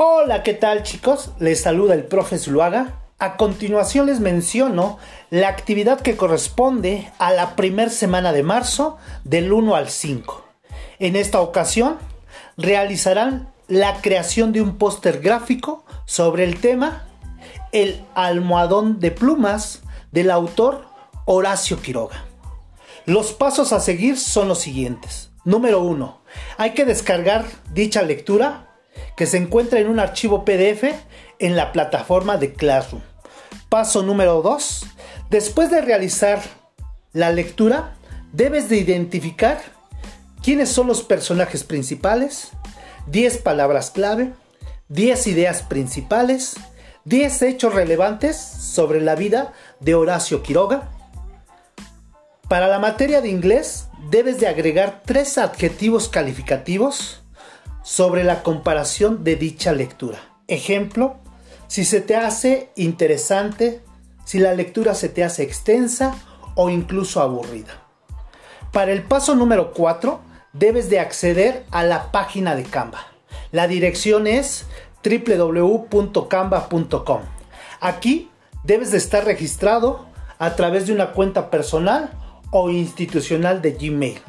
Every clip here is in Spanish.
Hola, ¿qué tal chicos? Les saluda el profe Zuluaga. A continuación les menciono la actividad que corresponde a la primera semana de marzo del 1 al 5. En esta ocasión realizarán la creación de un póster gráfico sobre el tema El almohadón de plumas del autor Horacio Quiroga. Los pasos a seguir son los siguientes. Número 1. Hay que descargar dicha lectura que se encuentra en un archivo PDF en la plataforma de Classroom. Paso número 2. Después de realizar la lectura, debes de identificar quiénes son los personajes principales, 10 palabras clave, 10 ideas principales, 10 hechos relevantes sobre la vida de Horacio Quiroga. Para la materia de inglés, debes de agregar tres adjetivos calificativos sobre la comparación de dicha lectura. Ejemplo, si se te hace interesante, si la lectura se te hace extensa o incluso aburrida. Para el paso número 4, debes de acceder a la página de Canva. La dirección es www.canva.com. Aquí debes de estar registrado a través de una cuenta personal o institucional de Gmail.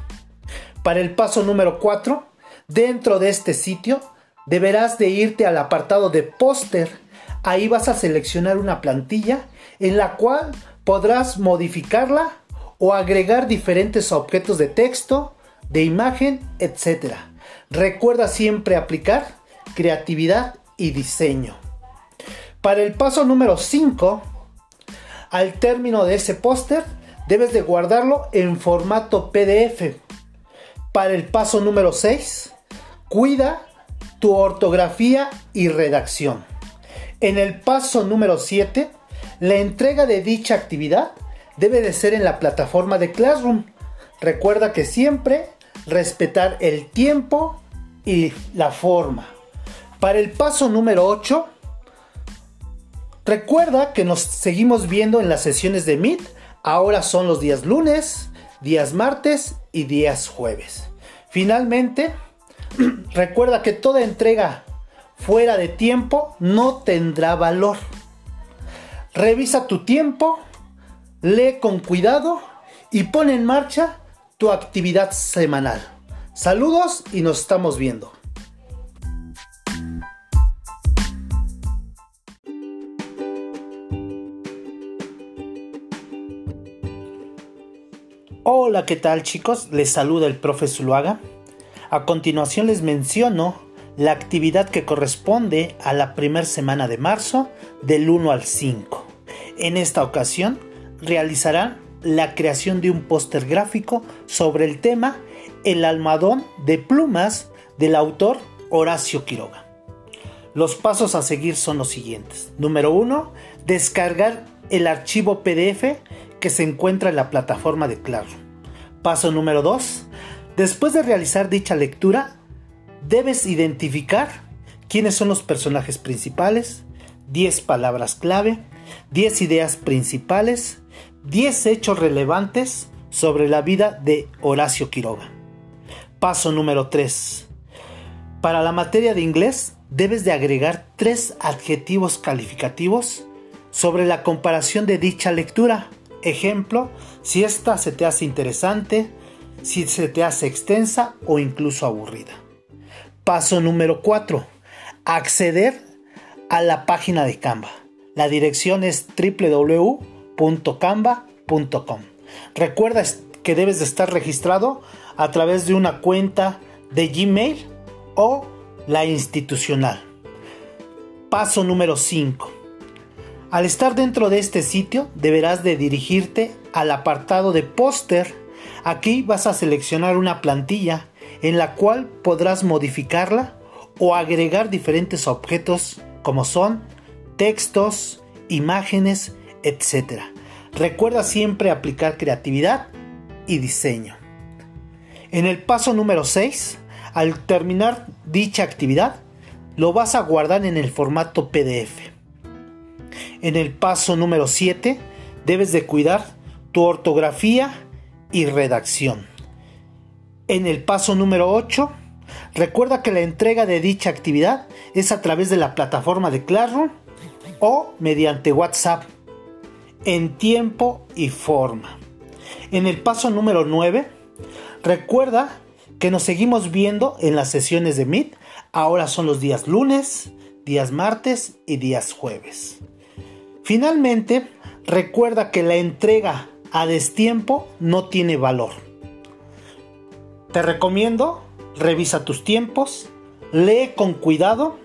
Para el paso número 4, Dentro de este sitio deberás de irte al apartado de póster. Ahí vas a seleccionar una plantilla en la cual podrás modificarla o agregar diferentes objetos de texto, de imagen, etc. Recuerda siempre aplicar creatividad y diseño. Para el paso número 5, al término de ese póster, debes de guardarlo en formato PDF. Para el paso número 6, Cuida tu ortografía y redacción. En el paso número 7, la entrega de dicha actividad debe de ser en la plataforma de Classroom. Recuerda que siempre respetar el tiempo y la forma. Para el paso número 8, recuerda que nos seguimos viendo en las sesiones de Meet. Ahora son los días lunes, días martes y días jueves. Finalmente, Recuerda que toda entrega fuera de tiempo no tendrá valor. Revisa tu tiempo, lee con cuidado y pon en marcha tu actividad semanal. Saludos y nos estamos viendo. Hola, ¿qué tal chicos? Les saluda el profe Zuluaga. A continuación les menciono la actividad que corresponde a la primera semana de marzo del 1 al 5. En esta ocasión realizarán la creación de un póster gráfico sobre el tema El almadón de plumas del autor Horacio Quiroga. Los pasos a seguir son los siguientes. Número 1. Descargar el archivo PDF que se encuentra en la plataforma de Claro. Paso número 2 Después de realizar dicha lectura, debes identificar quiénes son los personajes principales, 10 palabras clave, 10 ideas principales, 10 hechos relevantes sobre la vida de Horacio Quiroga. Paso número 3. Para la materia de inglés debes de agregar tres adjetivos calificativos sobre la comparación de dicha lectura. Ejemplo, si esta se te hace interesante, si se te hace extensa o incluso aburrida. Paso número 4. Acceder a la página de Canva. La dirección es www.canva.com. Recuerda que debes de estar registrado a través de una cuenta de Gmail o la institucional. Paso número 5. Al estar dentro de este sitio deberás de dirigirte al apartado de póster Aquí vas a seleccionar una plantilla en la cual podrás modificarla o agregar diferentes objetos como son textos, imágenes, etc. Recuerda siempre aplicar creatividad y diseño. En el paso número 6, al terminar dicha actividad, lo vas a guardar en el formato PDF. En el paso número 7, debes de cuidar tu ortografía y redacción. En el paso número 8 Recuerda que la entrega de dicha actividad es a través de la plataforma de Classroom o mediante WhatsApp en tiempo y forma. En el paso número 9, recuerda que nos seguimos viendo en las sesiones de Meet. Ahora son los días lunes, días martes y días jueves. Finalmente, recuerda que la entrega a destiempo no tiene valor. Te recomiendo, revisa tus tiempos, lee con cuidado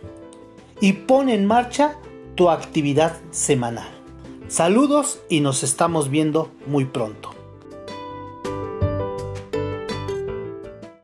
y pon en marcha tu actividad semanal. Saludos y nos estamos viendo muy pronto.